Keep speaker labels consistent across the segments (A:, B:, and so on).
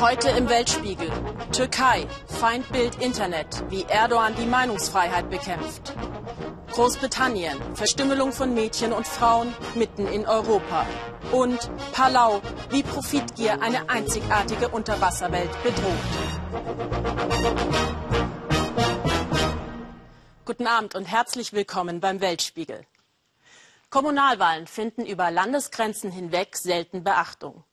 A: Heute im Weltspiegel. Türkei, Feindbild Internet, wie Erdogan die Meinungsfreiheit bekämpft. Großbritannien, Verstümmelung von Mädchen und Frauen mitten in Europa. Und Palau, wie Profitgier eine einzigartige Unterwasserwelt bedroht. Guten Abend und herzlich willkommen beim Weltspiegel. Kommunalwahlen finden über Landesgrenzen hinweg selten Beachtung.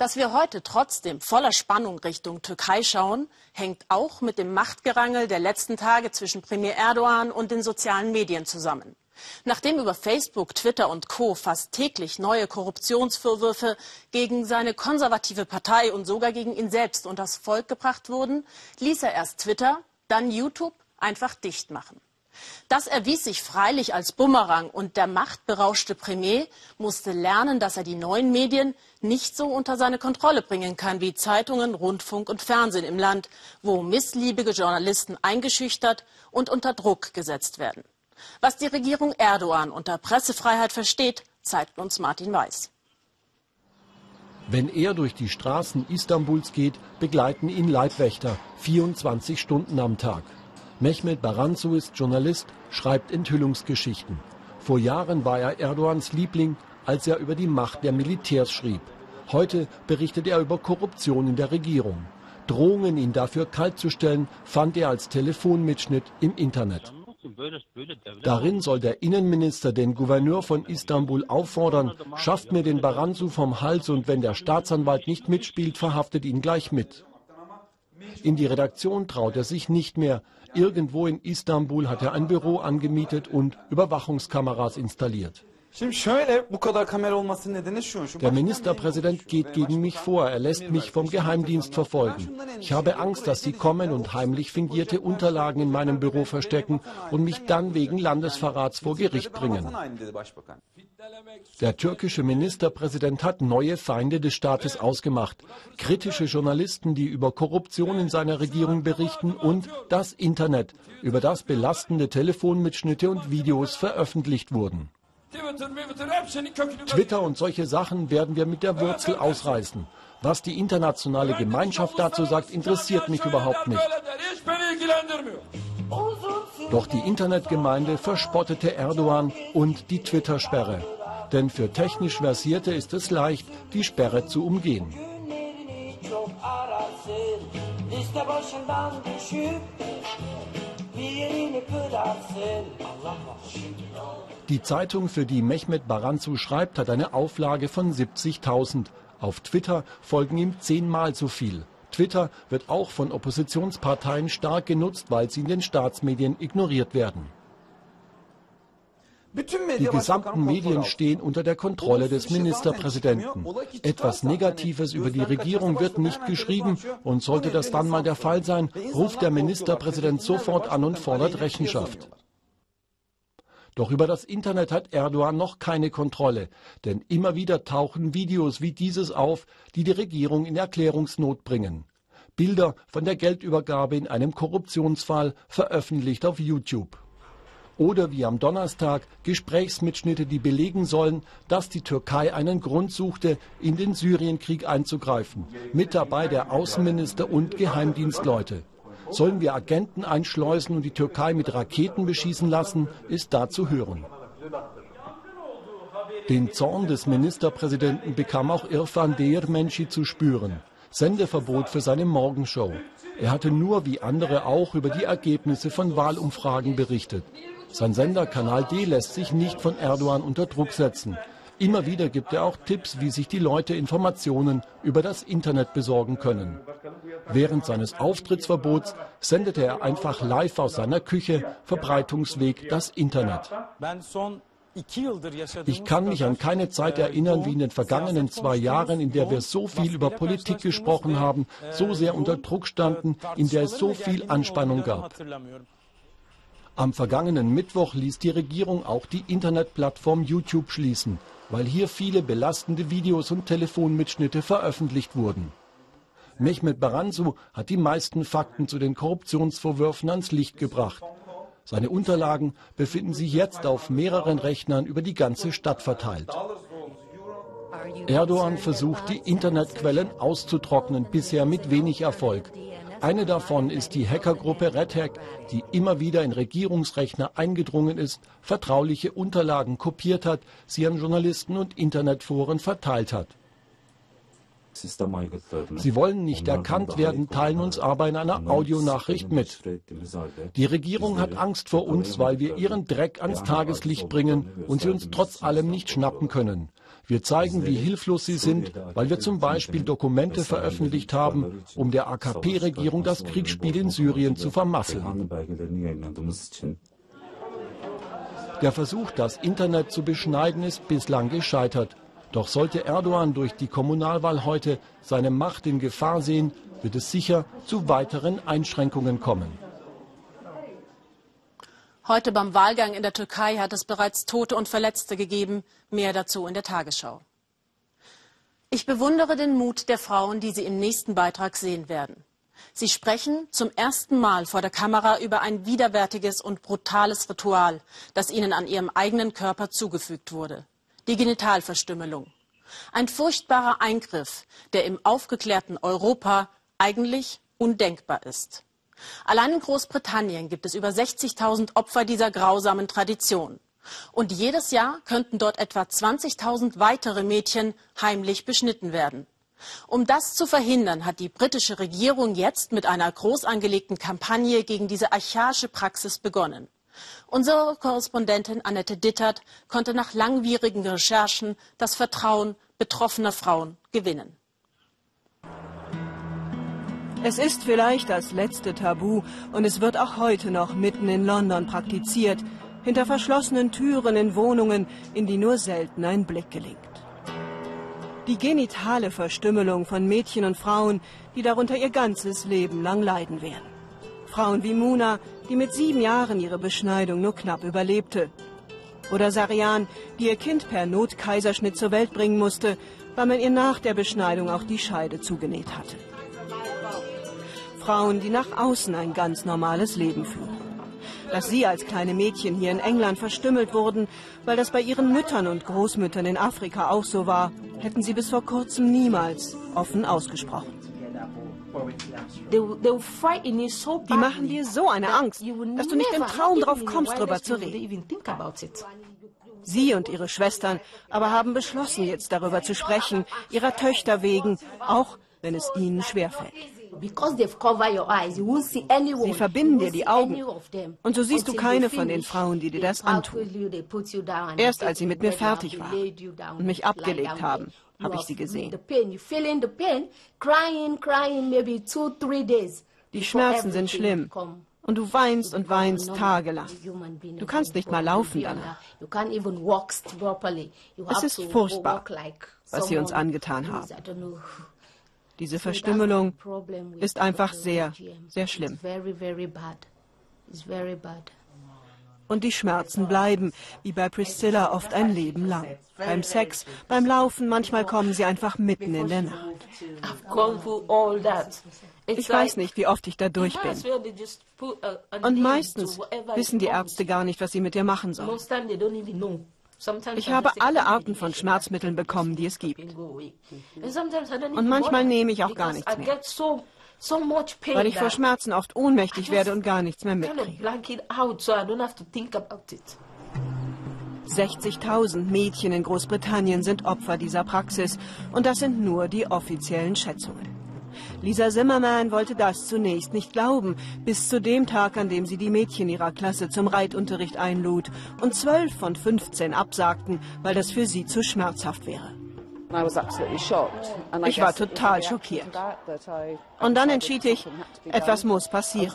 A: Dass wir heute trotzdem voller Spannung Richtung Türkei schauen, hängt auch mit dem Machtgerangel der letzten Tage zwischen Premier Erdogan und den sozialen Medien zusammen. Nachdem über Facebook, Twitter und Co. fast täglich neue Korruptionsvorwürfe gegen seine konservative Partei und sogar gegen ihn selbst und das Volk gebracht wurden, ließ er erst Twitter, dann YouTube einfach dicht machen. Das erwies sich freilich als Bumerang und der machtberauschte Premier musste lernen, dass er die neuen Medien nicht so unter seine Kontrolle bringen kann wie Zeitungen, Rundfunk und Fernsehen im Land, wo missliebige Journalisten eingeschüchtert und unter Druck gesetzt werden. Was die Regierung Erdogan unter Pressefreiheit versteht, zeigt uns Martin Weiß.
B: Wenn er durch die Straßen Istanbuls geht, begleiten ihn Leibwächter 24 Stunden am Tag. Mehmet Baranzu ist Journalist, schreibt Enthüllungsgeschichten. Vor Jahren war er Erdogans Liebling, als er über die Macht der Militärs schrieb. Heute berichtet er über Korruption in der Regierung. Drohungen, ihn dafür kaltzustellen, fand er als Telefonmitschnitt im Internet. Darin soll der Innenminister den Gouverneur von Istanbul auffordern, schafft mir den Baranzu vom Hals und wenn der Staatsanwalt nicht mitspielt, verhaftet ihn gleich mit. In die Redaktion traut er sich nicht mehr. Irgendwo in Istanbul hat er ein Büro angemietet und Überwachungskameras installiert. Der Ministerpräsident geht gegen mich vor. Er lässt mich vom Geheimdienst verfolgen. Ich habe Angst, dass sie kommen und heimlich fingierte Unterlagen in meinem Büro verstecken und mich dann wegen Landesverrats vor Gericht bringen. Der türkische Ministerpräsident hat neue Feinde des Staates ausgemacht. Kritische Journalisten, die über Korruption in seiner Regierung berichten und das Internet, über das belastende Telefonmitschnitte und Videos veröffentlicht wurden. Twitter und solche Sachen werden wir mit der Wurzel ausreißen. Was die internationale Gemeinschaft dazu sagt, interessiert mich überhaupt nicht. Doch die Internetgemeinde verspottete Erdogan und die Twitter-Sperre. Denn für technisch Versierte ist es leicht, die Sperre zu umgehen. Die Zeitung, für die Mehmet Baranzu schreibt, hat eine Auflage von 70.000. Auf Twitter folgen ihm zehnmal so viel. Twitter wird auch von Oppositionsparteien stark genutzt, weil sie in den Staatsmedien ignoriert werden. Die gesamten Medien stehen unter der Kontrolle des Ministerpräsidenten. Etwas Negatives über die Regierung wird nicht geschrieben und sollte das dann mal der Fall sein, ruft der Ministerpräsident sofort an und fordert Rechenschaft. Doch über das Internet hat Erdogan noch keine Kontrolle, denn immer wieder tauchen Videos wie dieses auf, die die Regierung in Erklärungsnot bringen. Bilder von der Geldübergabe in einem Korruptionsfall veröffentlicht auf YouTube. Oder wie am Donnerstag Gesprächsmitschnitte, die belegen sollen, dass die Türkei einen Grund suchte, in den Syrienkrieg einzugreifen. Mit dabei der Außenminister und Geheimdienstleute. Sollen wir Agenten einschleusen und die Türkei mit Raketen beschießen lassen, ist da zu hören. Den Zorn des Ministerpräsidenten bekam auch Irfan Deirmenci zu spüren. Sendeverbot für seine Morgenshow. Er hatte nur wie andere auch über die Ergebnisse von Wahlumfragen berichtet. Sein Sender Kanal D lässt sich nicht von Erdogan unter Druck setzen. Immer wieder gibt er auch Tipps, wie sich die Leute Informationen über das Internet besorgen können. Während seines Auftrittsverbots sendete er einfach live aus seiner Küche, Verbreitungsweg das Internet. Ich kann mich an keine Zeit erinnern wie in den vergangenen zwei Jahren, in der wir so viel über Politik gesprochen haben, so sehr unter Druck standen, in der es so viel Anspannung gab. Am vergangenen Mittwoch ließ die Regierung auch die Internetplattform YouTube schließen weil hier viele belastende Videos und Telefonmitschnitte veröffentlicht wurden. Mehmet Baranzu hat die meisten Fakten zu den Korruptionsvorwürfen ans Licht gebracht. Seine Unterlagen befinden sich jetzt auf mehreren Rechnern über die ganze Stadt verteilt. Erdogan versucht, die Internetquellen auszutrocknen, bisher mit wenig Erfolg. Eine davon ist die Hackergruppe Red Hack, die immer wieder in Regierungsrechner eingedrungen ist, vertrauliche Unterlagen kopiert hat, sie an Journalisten und Internetforen verteilt hat. Sie wollen nicht erkannt werden, teilen uns aber in einer Audionachricht mit. Die Regierung hat Angst vor uns, weil wir ihren Dreck ans Tageslicht bringen und sie uns trotz allem nicht schnappen können. Wir zeigen, wie hilflos sie sind, weil wir zum Beispiel Dokumente veröffentlicht haben, um der AKP-Regierung das Kriegsspiel in Syrien zu vermasseln. Der Versuch, das Internet zu beschneiden, ist bislang gescheitert. Doch sollte Erdogan durch die Kommunalwahl heute seine Macht in Gefahr sehen, wird es sicher zu weiteren Einschränkungen kommen.
A: Heute beim Wahlgang in der Türkei hat es bereits Tote und Verletzte gegeben. Mehr dazu in der Tagesschau. Ich bewundere den Mut der Frauen, die Sie im nächsten Beitrag sehen werden. Sie sprechen zum ersten Mal vor der Kamera über ein widerwärtiges und brutales Ritual, das ihnen an ihrem eigenen Körper zugefügt wurde die Genitalverstümmelung. Ein furchtbarer Eingriff, der im aufgeklärten Europa eigentlich undenkbar ist. Allein in Großbritannien gibt es über 60.000 Opfer dieser grausamen Tradition. Und jedes Jahr könnten dort etwa 20.000 weitere Mädchen heimlich beschnitten werden. Um das zu verhindern, hat die britische Regierung jetzt mit einer groß angelegten Kampagne gegen diese archaische Praxis begonnen. Unsere Korrespondentin Annette Dittert konnte nach langwierigen Recherchen das Vertrauen betroffener Frauen gewinnen.
C: Es ist vielleicht das letzte Tabu und es wird auch heute noch mitten in London praktiziert, hinter verschlossenen Türen in Wohnungen, in die nur selten ein Blick gelingt. Die genitale Verstümmelung von Mädchen und Frauen, die darunter ihr ganzes Leben lang leiden werden. Frauen wie Muna, die mit sieben Jahren ihre Beschneidung nur knapp überlebte. Oder Sarian, die ihr Kind per Notkaiserschnitt zur Welt bringen musste, weil man ihr nach der Beschneidung auch die Scheide zugenäht hatte. Frauen, die nach außen ein ganz normales Leben führen. Dass sie als kleine Mädchen hier in England verstümmelt wurden, weil das bei ihren Müttern und Großmüttern in Afrika auch so war, hätten sie bis vor kurzem niemals offen ausgesprochen. Die machen dir so eine Angst, dass du nicht im Traum drauf kommst, darüber zu reden. Sie und ihre Schwestern aber haben beschlossen, jetzt darüber zu sprechen, ihrer Töchter wegen, auch wenn es ihnen schwerfällt. Sie verbinden dir die Augen und so siehst du keine von den Frauen, die dir das antun. Erst als sie mit mir fertig waren und mich abgelegt haben, habe ich sie gesehen. Die Schmerzen sind schlimm. Und du weinst und weinst tagelang. Du kannst nicht mal laufen danach. Es ist furchtbar, was sie uns angetan haben. Diese Verstümmelung ist einfach sehr, sehr schlimm. Und die Schmerzen bleiben, wie bei Priscilla oft ein Leben lang. Beim Sex, beim Laufen, manchmal kommen sie einfach mitten in der Nacht. Ich weiß nicht, wie oft ich da durch bin. Und meistens wissen die Ärzte gar nicht, was sie mit dir machen sollen. Ich habe alle Arten von Schmerzmitteln bekommen, die es gibt. Und manchmal nehme ich auch gar nichts mehr. Weil ich vor Schmerzen oft ohnmächtig werde und gar nichts mehr mitkriege. 60.000 Mädchen in Großbritannien sind Opfer dieser Praxis und das sind nur die offiziellen Schätzungen. Lisa Zimmerman wollte das zunächst nicht glauben, bis zu dem Tag, an dem sie die Mädchen ihrer Klasse zum Reitunterricht einlud und zwölf von 15 absagten, weil das für sie zu schmerzhaft wäre. Ich war total schockiert. Und dann entschied ich, etwas muss passieren.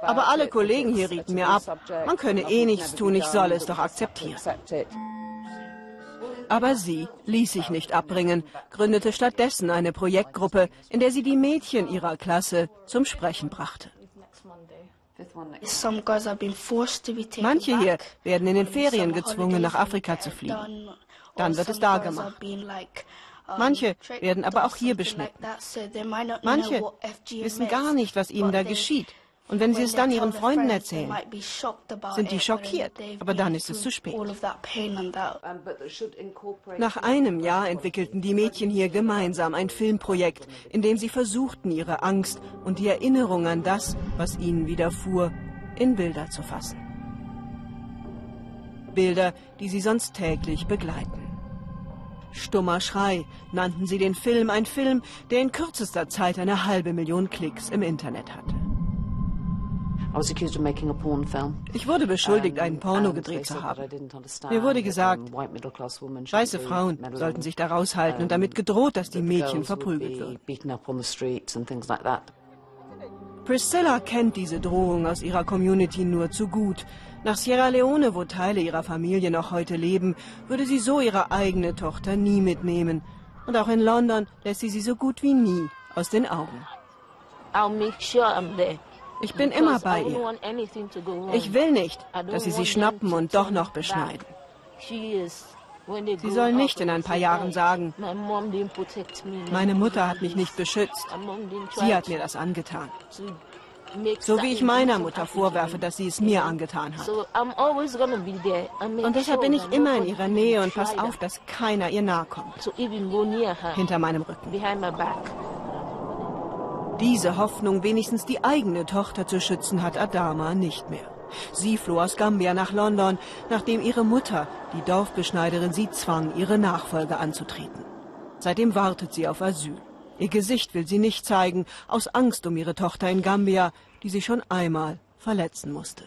C: Aber alle Kollegen hier rieten mir ab, man könne eh nichts tun, ich solle es doch akzeptieren. Aber sie ließ sich nicht abbringen, gründete stattdessen eine Projektgruppe, in der sie die Mädchen ihrer Klasse zum Sprechen brachte. Manche hier werden in den Ferien gezwungen, nach Afrika zu fliegen. Dann wird es da gemacht. Manche werden aber auch hier beschnitten. Manche wissen gar nicht, was ihnen da geschieht. Und wenn sie es dann ihren Freunden erzählen, sind die schockiert. Aber dann ist es zu spät. Nach einem Jahr entwickelten die Mädchen hier gemeinsam ein Filmprojekt, in dem sie versuchten, ihre Angst und die Erinnerung an das, was ihnen widerfuhr, in Bilder zu fassen. Bilder, die sie sonst täglich begleiten. Stummer Schrei nannten sie den Film, ein Film, der in kürzester Zeit eine halbe Million Klicks im Internet hatte. Ich wurde beschuldigt, ein Porno gedreht zu haben. Mir wurde gesagt, weiße Frauen sollten sich da raushalten und damit gedroht, dass die Mädchen verprügelt würden. Priscilla kennt diese Drohung aus ihrer Community nur zu gut. Nach Sierra Leone, wo Teile ihrer Familie noch heute leben, würde sie so ihre eigene Tochter nie mitnehmen. Und auch in London lässt sie sie so gut wie nie aus den Augen. Ich bin immer bei ihr. Ich will nicht, dass sie sie schnappen und doch noch beschneiden. Sie soll nicht in ein paar Jahren sagen, meine Mutter hat mich nicht beschützt. Sie hat mir das angetan. So wie ich meiner Mutter vorwerfe, dass sie es mir angetan hat. Und deshalb bin ich immer in ihrer Nähe und passe auf, dass keiner ihr nahe kommt. Hinter meinem Rücken. Diese Hoffnung, wenigstens die eigene Tochter zu schützen, hat Adama nicht mehr. Sie floh aus Gambia nach London, nachdem ihre Mutter, die Dorfbeschneiderin, sie zwang, ihre Nachfolge anzutreten. Seitdem wartet sie auf Asyl. Ihr Gesicht will sie nicht zeigen, aus Angst um ihre Tochter in Gambia, die sie schon einmal verletzen musste.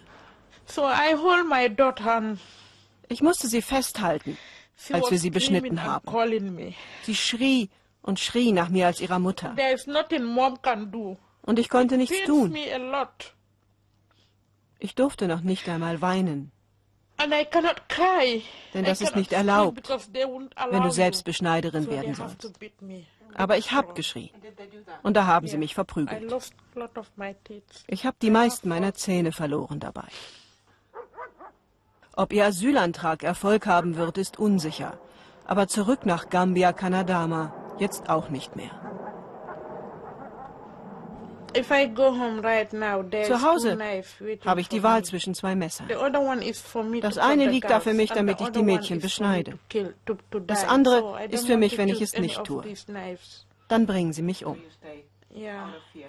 C: Ich musste sie festhalten, als wir sie beschnitten haben. Sie schrie und schrie nach mir als ihrer Mutter. Und ich konnte nichts tun. Ich durfte noch nicht einmal weinen. Denn das ist nicht erlaubt, wenn du selbst Beschneiderin werden sollst. Aber ich habe geschrien. Und da haben sie mich verprügelt. Ich habe die meisten meiner Zähne verloren dabei. Ob ihr Asylantrag Erfolg haben wird, ist unsicher. Aber zurück nach Gambia Kanadama jetzt auch nicht mehr. Zu Hause habe ich die Wahl zwischen zwei Messern. Das eine liegt da für mich, damit ich die Mädchen beschneide. Das andere ist für mich, wenn ich es nicht tue. Dann bringen sie mich um.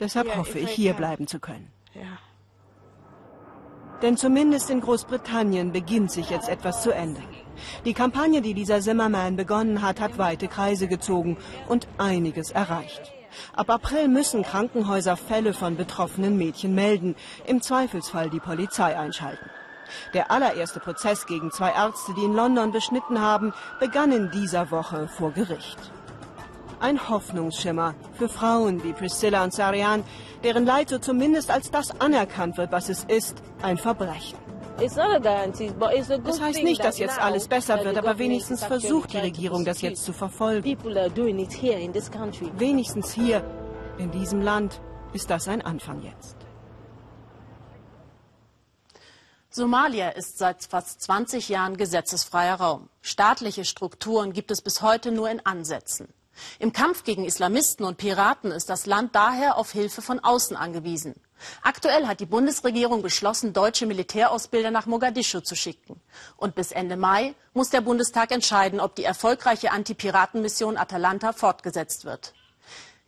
C: Deshalb hoffe ich, hier bleiben zu können. Denn zumindest in Großbritannien beginnt sich jetzt etwas zu ändern. Die Kampagne, die dieser Zimmerman begonnen hat, hat weite Kreise gezogen und einiges erreicht. Ab April müssen Krankenhäuser Fälle von betroffenen Mädchen melden, im Zweifelsfall die Polizei einschalten. Der allererste Prozess gegen zwei Ärzte, die in London beschnitten haben, begann in dieser Woche vor Gericht. Ein Hoffnungsschimmer für Frauen wie Priscilla und Sarian, deren Leid so zumindest als das anerkannt wird, was es ist, ein Verbrechen. Das heißt nicht, dass jetzt alles besser wird, aber wenigstens versucht die Regierung, das jetzt zu verfolgen. Wenigstens hier, in diesem Land, ist das ein Anfang jetzt.
A: Somalia ist seit fast 20 Jahren gesetzesfreier Raum. Staatliche Strukturen gibt es bis heute nur in Ansätzen. Im Kampf gegen Islamisten und Piraten ist das Land daher auf Hilfe von außen angewiesen. Aktuell hat die Bundesregierung beschlossen, deutsche Militärausbilder nach Mogadischu zu schicken. Und bis Ende Mai muss der Bundestag entscheiden, ob die erfolgreiche Antipiratenmission Atalanta fortgesetzt wird.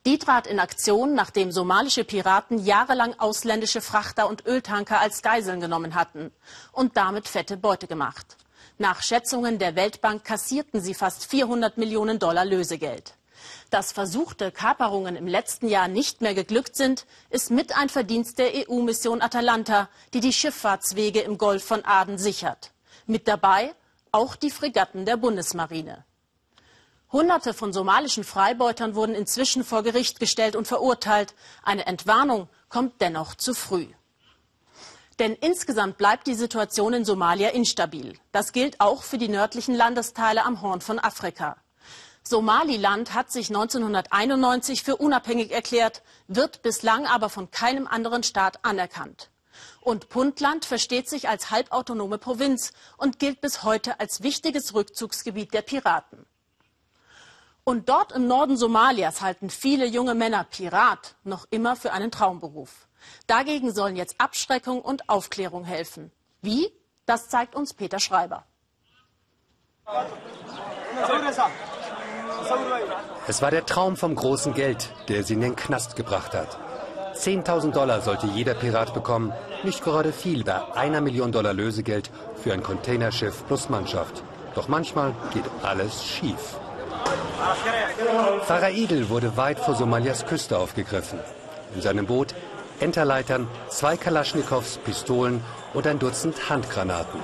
A: Die trat in Aktion, nachdem somalische Piraten jahrelang ausländische Frachter und Öltanker als Geiseln genommen hatten und damit fette Beute gemacht. Nach Schätzungen der Weltbank kassierten sie fast 400 Millionen Dollar Lösegeld. Dass versuchte Kaperungen im letzten Jahr nicht mehr geglückt sind, ist mit ein Verdienst der EU-Mission Atalanta, die die Schifffahrtswege im Golf von Aden sichert. Mit dabei auch die Fregatten der Bundesmarine. Hunderte von somalischen Freibeutern wurden inzwischen vor Gericht gestellt und verurteilt. Eine Entwarnung kommt dennoch zu früh. Denn insgesamt bleibt die Situation in Somalia instabil. Das gilt auch für die nördlichen Landesteile am Horn von Afrika. Somaliland hat sich 1991 für unabhängig erklärt, wird bislang aber von keinem anderen Staat anerkannt. Und Puntland versteht sich als halbautonome Provinz und gilt bis heute als wichtiges Rückzugsgebiet der Piraten. Und dort im Norden Somalias halten viele junge Männer Pirat noch immer für einen Traumberuf. Dagegen sollen jetzt Abschreckung und Aufklärung helfen. Wie? Das zeigt uns Peter Schreiber.
D: Es war der Traum vom großen Geld, der sie in den Knast gebracht hat. 10.000 Dollar sollte jeder Pirat bekommen. Nicht gerade viel bei einer Million Dollar Lösegeld für ein Containerschiff plus Mannschaft. Doch manchmal geht alles schief. Pfarrer Idel wurde weit vor Somalias Küste aufgegriffen. In seinem Boot Enterleitern, zwei Kalaschnikows, Pistolen und ein Dutzend Handgranaten.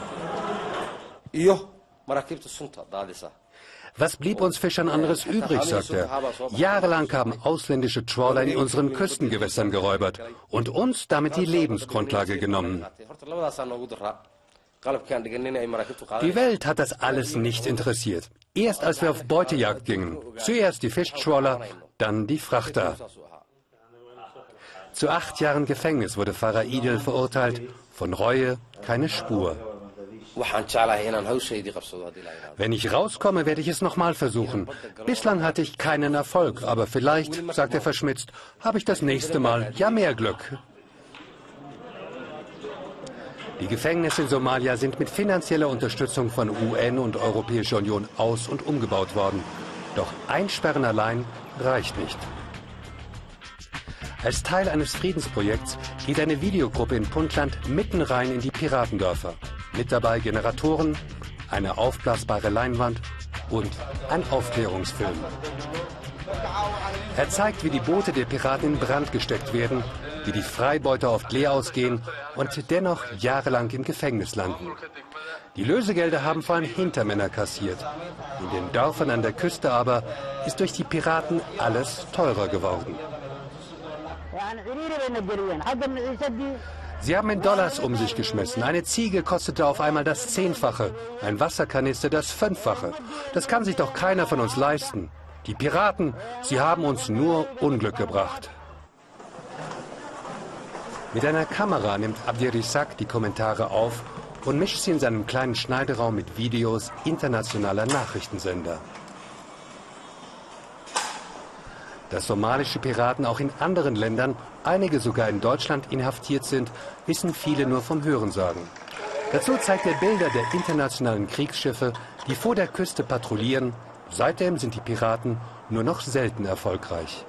D: Was blieb uns Fischern anderes übrig, sagt er. Jahrelang haben ausländische Trawler in unseren Küstengewässern geräubert und uns damit die Lebensgrundlage genommen. Die Welt hat das alles nicht interessiert. Erst als wir auf Beutejagd gingen. Zuerst die Fischtrawler, dann die Frachter. Zu acht Jahren Gefängnis wurde Pfarrer Idel verurteilt. Von Reue keine Spur. Wenn ich rauskomme, werde ich es nochmal versuchen. Bislang hatte ich keinen Erfolg, aber vielleicht, sagt er verschmitzt, habe ich das nächste Mal ja mehr Glück. Die Gefängnisse in Somalia sind mit finanzieller Unterstützung von UN und Europäischer Union aus- und umgebaut worden. Doch Einsperren allein reicht nicht. Als Teil eines Friedensprojekts geht eine Videogruppe in Puntland mitten rein in die Piratendörfer. Mit dabei Generatoren, eine aufblasbare Leinwand und ein Aufklärungsfilm. Er zeigt, wie die Boote der Piraten in Brand gesteckt werden, wie die Freibeuter oft leer ausgehen und dennoch jahrelang im Gefängnis landen. Die Lösegelder haben vor allem Hintermänner kassiert. In den Dörfern an der Küste aber ist durch die Piraten alles teurer geworden. Sie haben in Dollars um sich geschmissen. Eine Ziege kostete auf einmal das Zehnfache, ein Wasserkanister das Fünffache. Das kann sich doch keiner von uns leisten. Die Piraten, sie haben uns nur Unglück gebracht. Mit einer Kamera nimmt Abdirissak die Kommentare auf und mischt sie in seinem kleinen Schneideraum mit Videos internationaler Nachrichtensender. Dass somalische Piraten auch in anderen Ländern, einige sogar in Deutschland, inhaftiert sind, wissen viele nur vom Hörensagen. Dazu zeigt er Bilder der internationalen Kriegsschiffe, die vor der Küste patrouillieren. Seitdem sind die Piraten nur noch selten erfolgreich.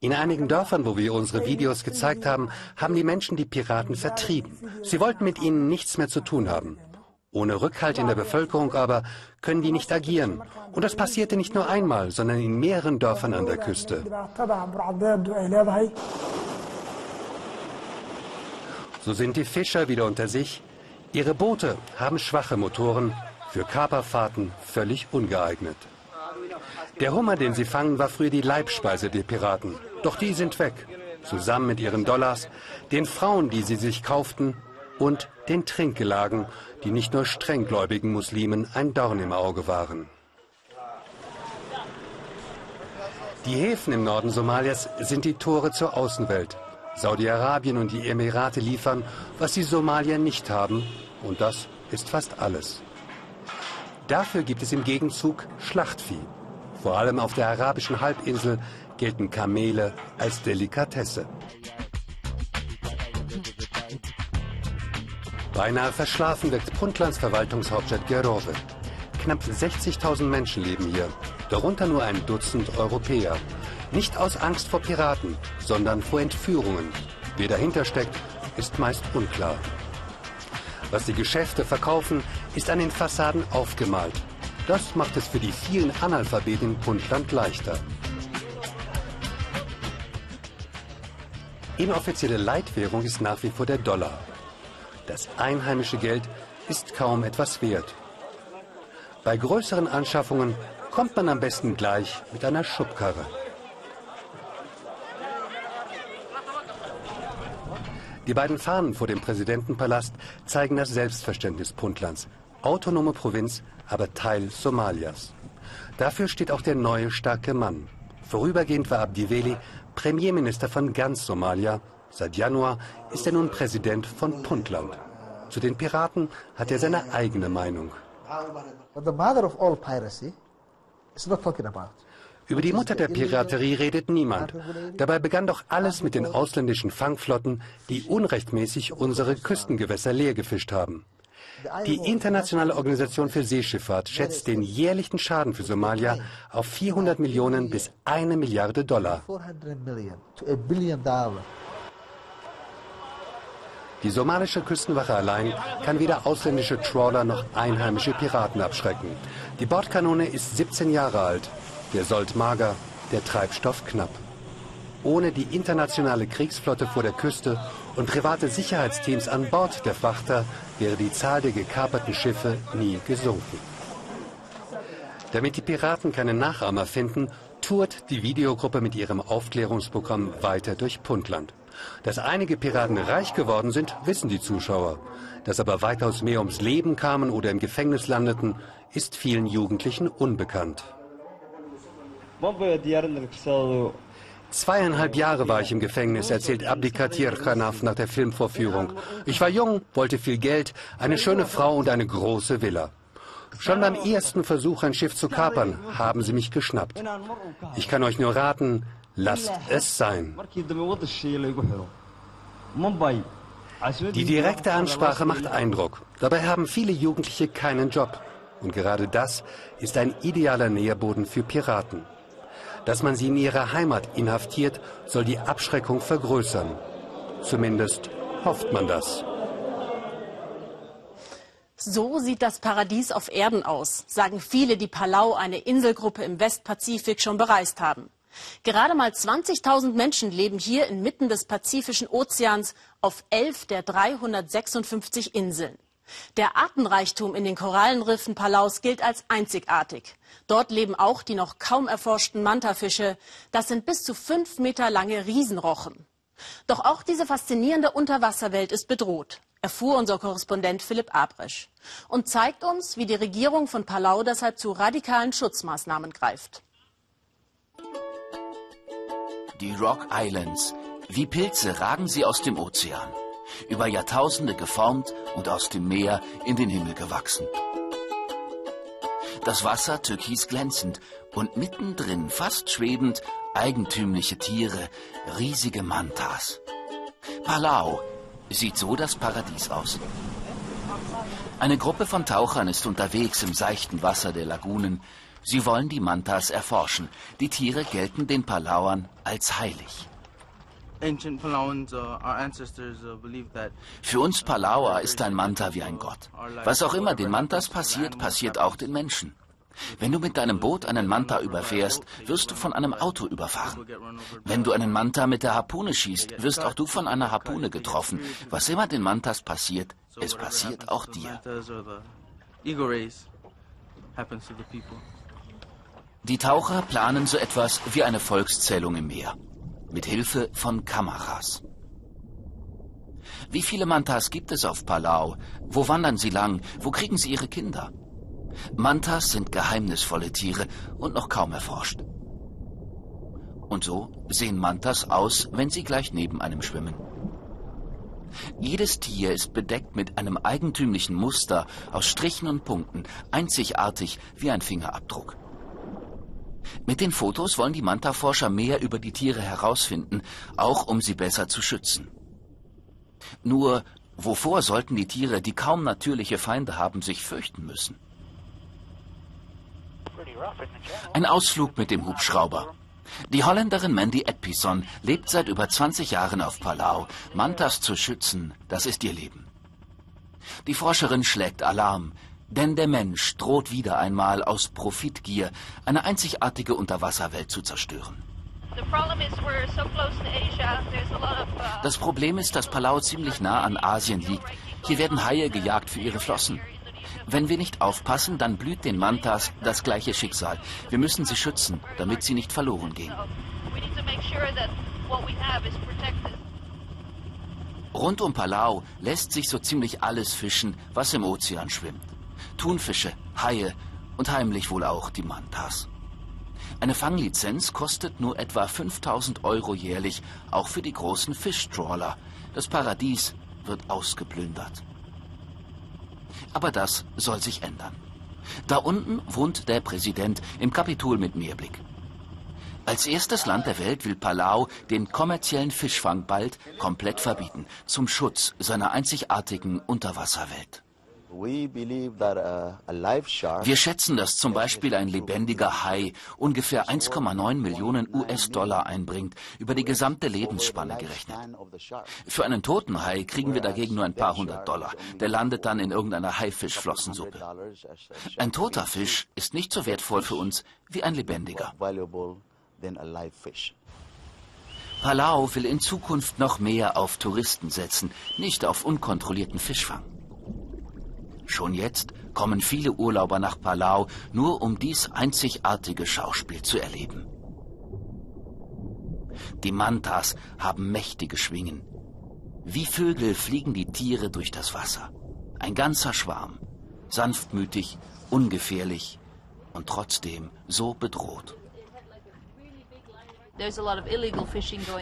D: In einigen Dörfern, wo wir unsere Videos gezeigt haben, haben die Menschen die Piraten vertrieben. Sie wollten mit ihnen nichts mehr zu tun haben. Ohne Rückhalt in der Bevölkerung aber können die nicht agieren. Und das passierte nicht nur einmal, sondern in mehreren Dörfern an der Küste. So sind die Fischer wieder unter sich. Ihre Boote haben schwache Motoren, für Kaperfahrten völlig ungeeignet. Der Hummer, den sie fangen, war früher die Leibspeise der Piraten. Doch die sind weg, zusammen mit ihren Dollars, den Frauen, die sie sich kauften und den Trinkgelagen, die nicht nur strenggläubigen Muslimen ein Dorn im Auge waren. Die Häfen im Norden Somalias sind die Tore zur Außenwelt. Saudi-Arabien und die Emirate liefern, was die Somalier nicht haben, und das ist fast alles. Dafür gibt es im Gegenzug Schlachtvieh. Vor allem auf der arabischen Halbinsel gelten Kamele als Delikatesse. Beinahe verschlafen wirkt Puntlands Verwaltungshauptstadt Gerove. Knapp 60.000 Menschen leben hier, darunter nur ein Dutzend Europäer. Nicht aus Angst vor Piraten, sondern vor Entführungen. Wer dahinter steckt, ist meist unklar. Was die Geschäfte verkaufen, ist an den Fassaden aufgemalt. Das macht es für die vielen Analphabeten in Puntland leichter. Inoffizielle Leitwährung ist nach wie vor der Dollar. Das einheimische Geld ist kaum etwas wert. Bei größeren Anschaffungen kommt man am besten gleich mit einer Schubkarre. Die beiden Fahnen vor dem Präsidentenpalast zeigen das Selbstverständnis Puntlands. Autonome Provinz, aber Teil Somalias. Dafür steht auch der neue starke Mann. Vorübergehend war Abdiweli Premierminister von ganz Somalia Seit Januar ist er nun Präsident von Puntland. Zu den Piraten hat er seine eigene Meinung. Über die Mutter der Piraterie redet niemand. Dabei begann doch alles mit den ausländischen Fangflotten, die unrechtmäßig unsere Küstengewässer leer gefischt haben. Die Internationale Organisation für Seeschifffahrt schätzt den jährlichen Schaden für Somalia auf 400 Millionen bis eine Milliarde Dollar. Die somalische Küstenwache allein kann weder ausländische Trawler noch einheimische Piraten abschrecken. Die Bordkanone ist 17 Jahre alt, der Sold mager, der Treibstoff knapp. Ohne die internationale Kriegsflotte vor der Küste und private Sicherheitsteams an Bord der Frachter wäre die Zahl der gekaperten Schiffe nie gesunken. Damit die Piraten keine Nachahmer finden, tourt die Videogruppe mit ihrem Aufklärungsprogramm weiter durch Puntland. Dass einige Piraten reich geworden sind, wissen die Zuschauer. Dass aber weitaus mehr ums Leben kamen oder im Gefängnis landeten, ist vielen Jugendlichen unbekannt. Zweieinhalb Jahre war ich im Gefängnis, erzählt Abdikatir Khanaf nach der Filmvorführung. Ich war jung, wollte viel Geld, eine schöne Frau und eine große Villa. Schon beim ersten Versuch, ein Schiff zu kapern, haben sie mich geschnappt. Ich kann euch nur raten, lasst es sein. Die direkte Ansprache macht Eindruck. Dabei haben viele Jugendliche keinen Job. Und gerade das ist ein idealer Nährboden für Piraten. Dass man sie in ihrer Heimat inhaftiert, soll die Abschreckung vergrößern. Zumindest hofft man das.
A: So sieht das Paradies auf Erden aus, sagen viele, die Palau, eine Inselgruppe im Westpazifik, schon bereist haben. Gerade mal 20.000 Menschen leben hier inmitten des Pazifischen Ozeans auf elf der 356 Inseln. Der Artenreichtum in den Korallenriffen Palaus gilt als einzigartig. Dort leben auch die noch kaum erforschten Mantafische. Das sind bis zu fünf Meter lange Riesenrochen. Doch auch diese faszinierende Unterwasserwelt ist bedroht, erfuhr unser Korrespondent Philipp Abresch und zeigt uns, wie die Regierung von Palau deshalb zu radikalen Schutzmaßnahmen greift.
E: Die Rock Islands. Wie Pilze ragen sie aus dem Ozean über Jahrtausende geformt und aus dem Meer in den Himmel gewachsen. Das Wasser türkis glänzend und mittendrin fast schwebend eigentümliche Tiere, riesige Mantas. Palau sieht so das Paradies aus. Eine Gruppe von Tauchern ist unterwegs im seichten Wasser der Lagunen. Sie wollen die Mantas erforschen. Die Tiere gelten den Palauern als heilig. Uh, uh, Für uns Palauer ist ein Manta wie ein Gott. Was auch immer den Mantas passiert, passiert auch den Menschen. Wenn du mit deinem Boot einen Manta überfährst, wirst du von einem Auto überfahren. Wenn du einen Manta mit der Harpune schießt, wirst auch du von einer Harpune getroffen. Was immer den Mantas passiert, es passiert auch dir. Die Taucher planen so etwas wie eine Volkszählung im Meer mit Hilfe von Kameras. Wie viele Mantas gibt es auf Palau? Wo wandern sie lang? Wo kriegen sie ihre Kinder? Mantas sind geheimnisvolle Tiere und noch kaum erforscht. Und so sehen Mantas aus, wenn sie gleich neben einem schwimmen. Jedes Tier ist bedeckt mit einem eigentümlichen Muster aus Strichen und Punkten, einzigartig wie ein Fingerabdruck. Mit den Fotos wollen die Manta-Forscher mehr über die Tiere herausfinden, auch um sie besser zu schützen. Nur, wovor sollten die Tiere, die kaum natürliche Feinde haben, sich fürchten müssen? Ein Ausflug mit dem Hubschrauber. Die Holländerin Mandy Edpison lebt seit über 20 Jahren auf Palau. Mantas zu schützen, das ist ihr Leben. Die Forscherin schlägt Alarm. Denn der Mensch droht wieder einmal aus Profitgier eine einzigartige Unterwasserwelt zu zerstören. Das Problem ist, dass Palau ziemlich nah an Asien liegt. Hier werden Haie gejagt für ihre Flossen. Wenn wir nicht aufpassen, dann blüht den Mantas das gleiche Schicksal. Wir müssen sie schützen, damit sie nicht verloren gehen. Rund um Palau lässt sich so ziemlich alles fischen, was im Ozean schwimmt. Thunfische, Haie und heimlich wohl auch die Mantas. Eine Fanglizenz kostet nur etwa 5000 Euro jährlich, auch für die großen Fischtrawler. Das Paradies wird ausgeplündert. Aber das soll sich ändern. Da unten wohnt der Präsident im Kapitol mit Meerblick. Als erstes Land der Welt will Palau den kommerziellen Fischfang bald komplett verbieten, zum Schutz seiner einzigartigen Unterwasserwelt. Wir schätzen, dass zum Beispiel ein lebendiger Hai ungefähr 1,9 Millionen US-Dollar einbringt, über die gesamte Lebensspanne gerechnet. Für einen toten Hai kriegen wir dagegen nur ein paar hundert Dollar. Der landet dann in irgendeiner Haifischflossensuppe. Ein toter Fisch ist nicht so wertvoll für uns wie ein lebendiger. Palau will in Zukunft noch mehr auf Touristen setzen, nicht auf unkontrollierten Fischfang. Schon jetzt kommen viele Urlauber nach Palau, nur um dies einzigartige Schauspiel zu erleben. Die Mantas haben mächtige Schwingen. Wie Vögel fliegen die Tiere durch das Wasser. Ein ganzer Schwarm. Sanftmütig, ungefährlich und trotzdem so bedroht.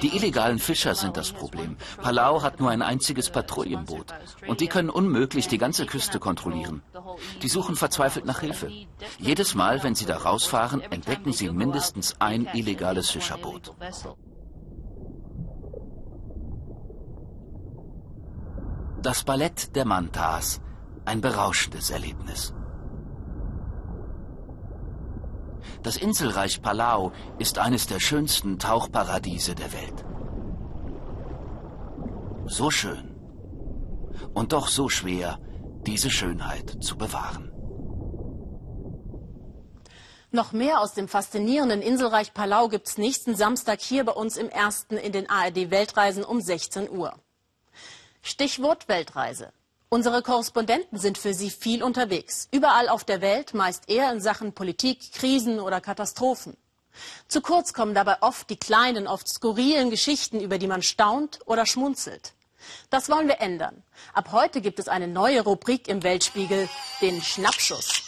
E: Die illegalen Fischer sind das Problem. Palau hat nur ein einziges Patrouillenboot. Und die können unmöglich die ganze Küste kontrollieren. Die suchen verzweifelt nach Hilfe. Jedes Mal, wenn sie da rausfahren, entdecken sie mindestens ein illegales Fischerboot. Das Ballett der Mantas. Ein berauschendes Erlebnis. Das Inselreich Palau ist eines der schönsten Tauchparadiese der Welt. So schön und doch so schwer, diese Schönheit zu bewahren.
A: Noch mehr aus dem faszinierenden Inselreich Palau gibt es nächsten Samstag hier bei uns im ersten in den ARD Weltreisen um 16 Uhr. Stichwort Weltreise. Unsere Korrespondenten sind für Sie viel unterwegs. Überall auf der Welt, meist eher in Sachen Politik, Krisen oder Katastrophen. Zu kurz kommen dabei oft die kleinen, oft skurrilen Geschichten, über die man staunt oder schmunzelt. Das wollen wir ändern. Ab heute gibt es eine neue Rubrik im Weltspiegel, den Schnappschuss.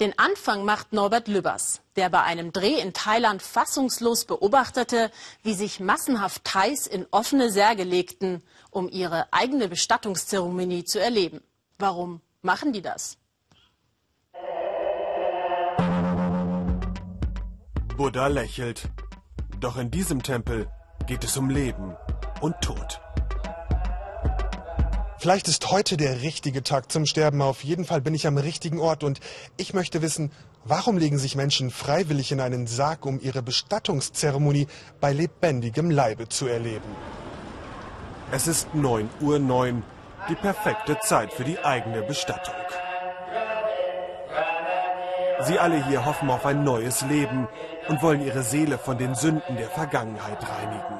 A: Den Anfang macht Norbert Lübbers, der bei einem Dreh in Thailand fassungslos beobachtete, wie sich massenhaft Thais in offene Särge legten um ihre eigene Bestattungszeremonie zu erleben. Warum machen die das?
F: Buddha lächelt. Doch in diesem Tempel geht es um Leben und Tod.
G: Vielleicht ist heute der richtige Tag zum Sterben. Auf jeden Fall bin ich am richtigen Ort und ich möchte wissen, warum legen sich Menschen freiwillig in einen Sarg, um ihre Bestattungszeremonie bei lebendigem Leibe zu erleben?
F: Es ist 9 Uhr 9, die perfekte Zeit für die eigene Bestattung. Sie alle hier hoffen auf ein neues Leben und wollen ihre Seele von den Sünden der Vergangenheit reinigen.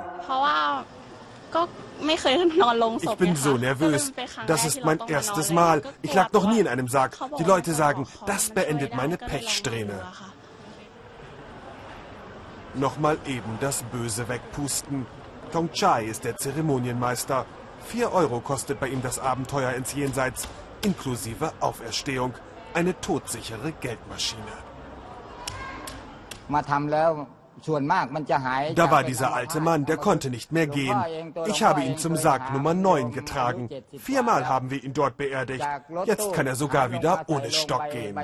F: Ich bin so nervös. Das ist mein erstes Mal. Ich lag noch nie in einem Sarg. Die Leute sagen, das beendet meine Pechsträhne. Nochmal eben das Böse wegpusten. Tong Chai ist der Zeremonienmeister. Vier Euro kostet bei ihm das Abenteuer ins Jenseits, inklusive Auferstehung. Eine todsichere Geldmaschine. Da war dieser alte Mann, der konnte nicht mehr gehen. Ich habe ihn zum Sarg Nummer 9 getragen. Viermal haben wir ihn dort beerdigt. Jetzt kann er sogar wieder ohne Stock gehen.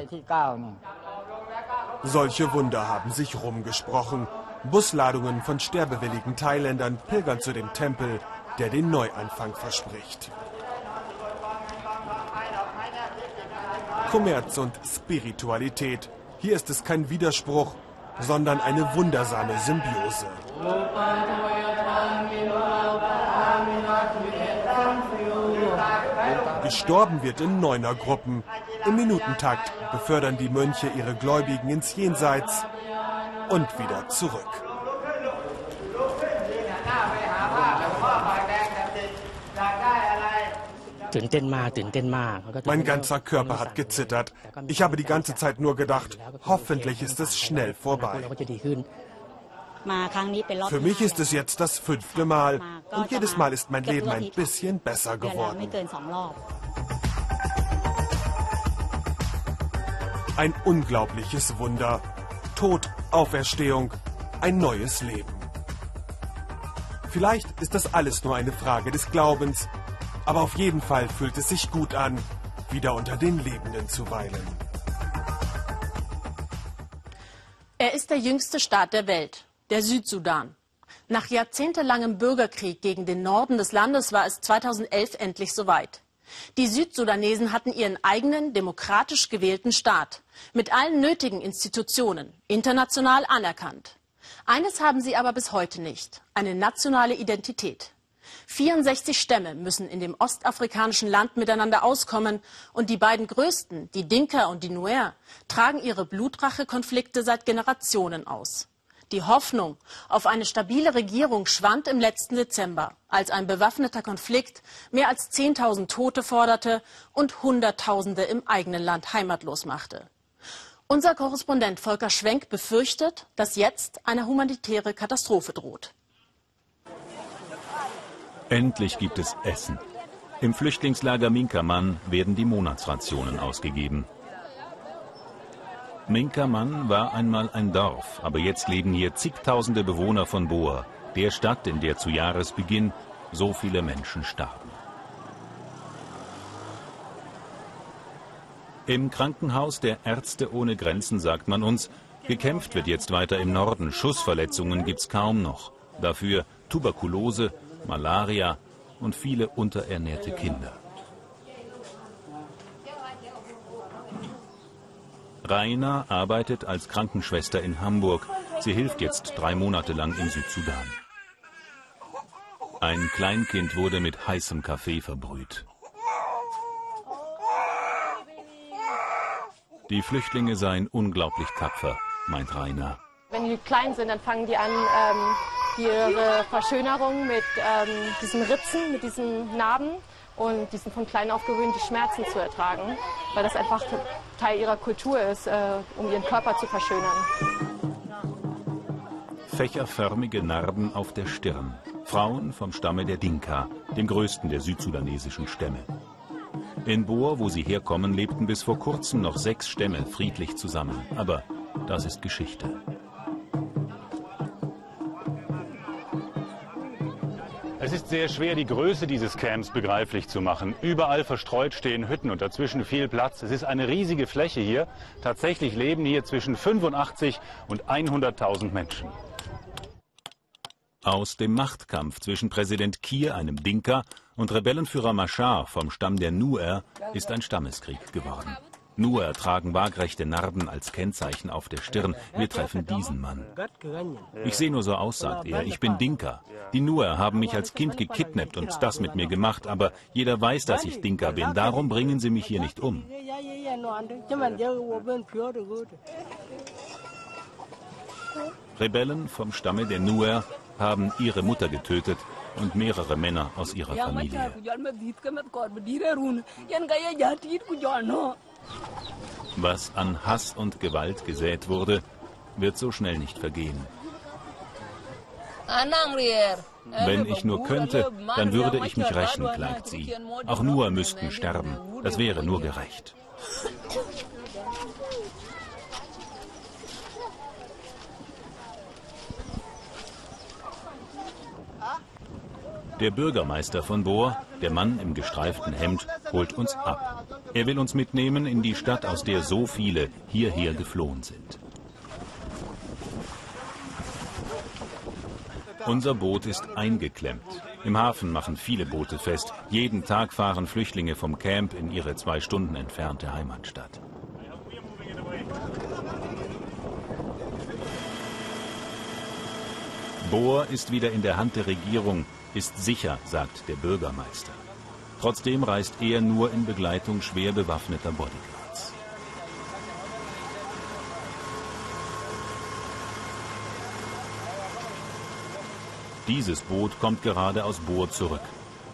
F: Solche Wunder haben sich rumgesprochen. Busladungen von sterbewilligen Thailändern pilgern zu dem Tempel, der den Neuanfang verspricht. Kommerz und Spiritualität. Hier ist es kein Widerspruch, sondern eine wundersame Symbiose. Gestorben wird in Neunergruppen. Im Minutentakt befördern die Mönche ihre Gläubigen ins Jenseits und wieder zurück. Mein ganzer Körper hat gezittert. Ich habe die ganze Zeit nur gedacht, hoffentlich ist es schnell vorbei. Für mich ist es jetzt das fünfte Mal und jedes Mal ist mein Leben ein bisschen besser geworden. Ein unglaubliches Wunder. Tod, Auferstehung, ein neues Leben. Vielleicht ist das alles nur eine Frage des Glaubens, aber auf jeden Fall fühlt es sich gut an, wieder unter den Lebenden zu weilen.
A: Er ist der jüngste Staat der Welt, der Südsudan. Nach jahrzehntelangem Bürgerkrieg gegen den Norden des Landes war es 2011 endlich soweit. Die Südsudanesen hatten ihren eigenen demokratisch gewählten Staat mit allen nötigen Institutionen, international anerkannt. Eines haben sie aber bis heute nicht, eine nationale Identität. 64 Stämme müssen in dem ostafrikanischen Land miteinander auskommen und die beiden größten, die Dinka und die Nuer, tragen ihre Blutrache-Konflikte seit Generationen aus. Die Hoffnung auf eine stabile Regierung schwand im letzten Dezember, als ein bewaffneter Konflikt mehr als 10.000 Tote forderte und Hunderttausende im eigenen Land heimatlos machte. Unser Korrespondent Volker Schwenk befürchtet, dass jetzt eine humanitäre Katastrophe droht.
B: Endlich gibt es Essen. Im Flüchtlingslager Minkermann werden die Monatsrationen ausgegeben. Minkermann war einmal ein Dorf, aber jetzt leben hier zigtausende Bewohner von Boa, der Stadt, in der zu Jahresbeginn so viele Menschen starben. Im Krankenhaus der Ärzte ohne Grenzen sagt man uns, gekämpft wird jetzt weiter im Norden, Schussverletzungen gibt's kaum noch. Dafür Tuberkulose, Malaria und viele unterernährte Kinder. Raina arbeitet als Krankenschwester in Hamburg. Sie hilft jetzt drei Monate lang im Südsudan. Ein Kleinkind wurde mit heißem Kaffee verbrüht. Die Flüchtlinge seien unglaublich tapfer, meint Rainer.
H: Wenn die klein sind, dann fangen die an, ähm, ihre Verschönerung mit ähm, diesen Ritzen, mit diesen Narben und die sind von klein auf gewöhnt, die Schmerzen zu ertragen, weil das einfach Teil ihrer Kultur ist, äh, um ihren Körper zu verschönern.
B: Fächerförmige Narben auf der Stirn. Frauen vom Stamme der Dinka, dem größten der südsudanesischen Stämme. In Boer, wo sie herkommen, lebten bis vor kurzem noch sechs Stämme friedlich zusammen. Aber das ist Geschichte.
I: Es ist sehr schwer, die Größe dieses Camps begreiflich zu machen. Überall verstreut stehen Hütten und dazwischen viel Platz. Es ist eine riesige Fläche hier. Tatsächlich leben hier zwischen 85 und 100.000 Menschen.
B: Aus dem Machtkampf zwischen Präsident Kier, einem Dinka, und Rebellenführer Machar vom Stamm der Nuer ist ein Stammeskrieg geworden. Nur tragen waagrechte Narben als Kennzeichen auf der Stirn. Wir treffen diesen Mann. Ich sehe nur so aus, sagt er. Ich bin Dinka. Die Nuer haben mich als Kind gekidnappt und das mit mir gemacht, aber jeder weiß, dass ich Dinka bin. Darum bringen sie mich hier nicht um. Rebellen vom Stamme der Nuer haben ihre Mutter getötet und mehrere Männer aus ihrer Familie. Was an Hass und Gewalt gesät wurde, wird so schnell nicht vergehen. Wenn ich nur könnte, dann würde ich mich rächen, klagt sie. Auch nur müssten sterben. Das wäre nur gerecht. Der Bürgermeister von Bohr, der Mann im gestreiften Hemd, holt uns ab. Er will uns mitnehmen in die Stadt, aus der so viele hierher geflohen sind. Unser Boot ist eingeklemmt. Im Hafen machen viele Boote fest. Jeden Tag fahren Flüchtlinge vom Camp in ihre zwei Stunden entfernte Heimatstadt. Bohr ist wieder in der Hand der Regierung ist sicher, sagt der Bürgermeister. Trotzdem reist er nur in Begleitung schwer bewaffneter Bodyguards. Dieses Boot kommt gerade aus Bohr zurück.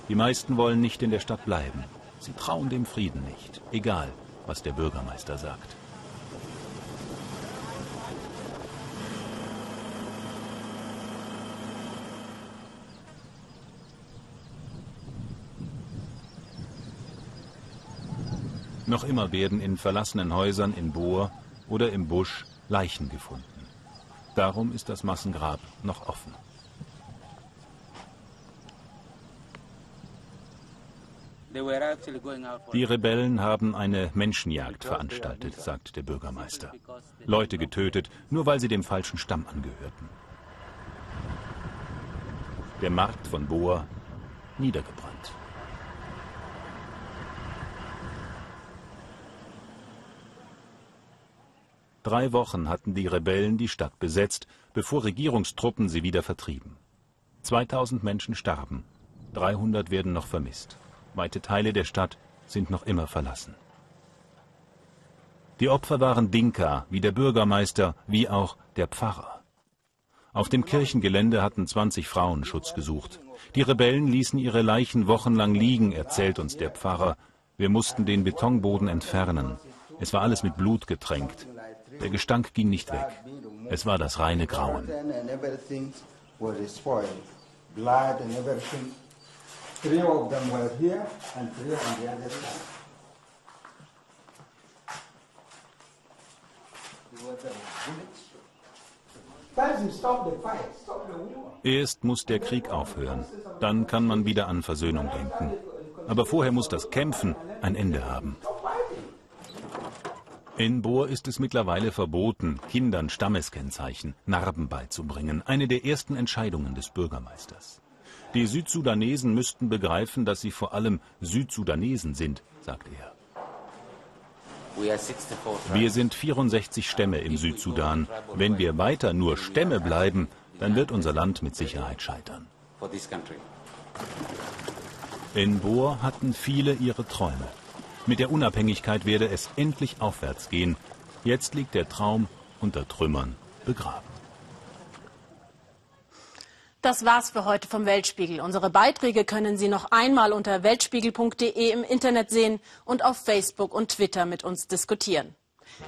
B: Die meisten wollen nicht in der Stadt bleiben. Sie trauen dem Frieden nicht, egal was der Bürgermeister sagt. Noch immer werden in verlassenen Häusern in Bohr oder im Busch Leichen gefunden. Darum ist das Massengrab noch offen. Die Rebellen haben eine Menschenjagd veranstaltet, sagt der Bürgermeister. Leute getötet, nur weil sie dem falschen Stamm angehörten. Der Markt von Boa niedergebrannt. Drei Wochen hatten die Rebellen die Stadt besetzt, bevor Regierungstruppen sie wieder vertrieben. 2000 Menschen starben, 300 werden noch vermisst. Weite Teile der Stadt sind noch immer verlassen. Die Opfer waren Dinka, wie der Bürgermeister, wie auch der Pfarrer. Auf dem Kirchengelände hatten 20 Frauen Schutz gesucht. Die Rebellen ließen ihre Leichen wochenlang liegen, erzählt uns der Pfarrer. Wir mussten den Betonboden entfernen. Es war alles mit Blut getränkt. Der Gestank ging nicht weg. Es war das reine Grauen. Erst muss der Krieg aufhören. Dann kann man wieder an Versöhnung denken. Aber vorher muss das Kämpfen ein Ende haben. In Bohr ist es mittlerweile verboten, Kindern Stammeskennzeichen, Narben beizubringen. Eine der ersten Entscheidungen des Bürgermeisters. Die Südsudanesen müssten begreifen, dass sie vor allem Südsudanesen sind, sagt er. Wir sind 64 Stämme im Südsudan. Wenn wir weiter nur Stämme bleiben, dann wird unser Land mit Sicherheit scheitern. In Boer hatten viele ihre Träume. Mit der Unabhängigkeit werde es endlich aufwärts gehen. Jetzt liegt der Traum unter Trümmern begraben.
A: Das war's für heute vom Weltspiegel. Unsere Beiträge können Sie noch einmal unter weltspiegel.de im Internet sehen und auf Facebook und Twitter mit uns diskutieren.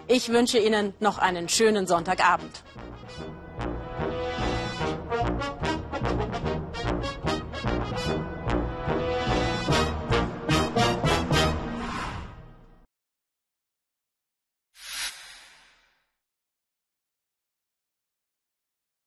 A: Ich wünsche Ihnen noch einen schönen Sonntagabend.